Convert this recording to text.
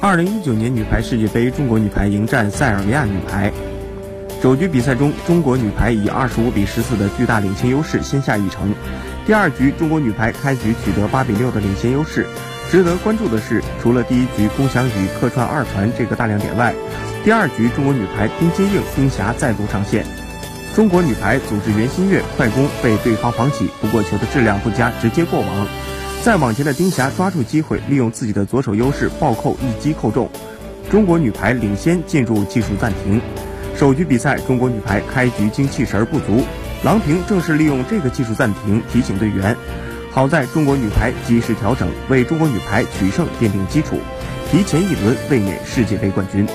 二零一九年女排世界杯，中国女排迎战塞尔维亚女排。首局比赛中，中国女排以二十五比十四的巨大领先优势先下一城。第二局，中国女排开局取得八比六的领先优势。值得关注的是，除了第一局龚翔宇客串二传这个大亮点外，第二局中国女排丁接应、丁霞再度上线。中国女排组织袁心玥快攻被对方防起，不过球的质量不佳，直接过网。再往前的丁霞抓住机会，利用自己的左手优势暴扣一击扣中，中国女排领先进入技术暂停。首局比赛，中国女排开局精气神不足，郎平正是利用这个技术暂停提醒队员。好在中国女排及时调整，为中国女排取胜奠定基础，提前一轮卫冕世界杯冠军。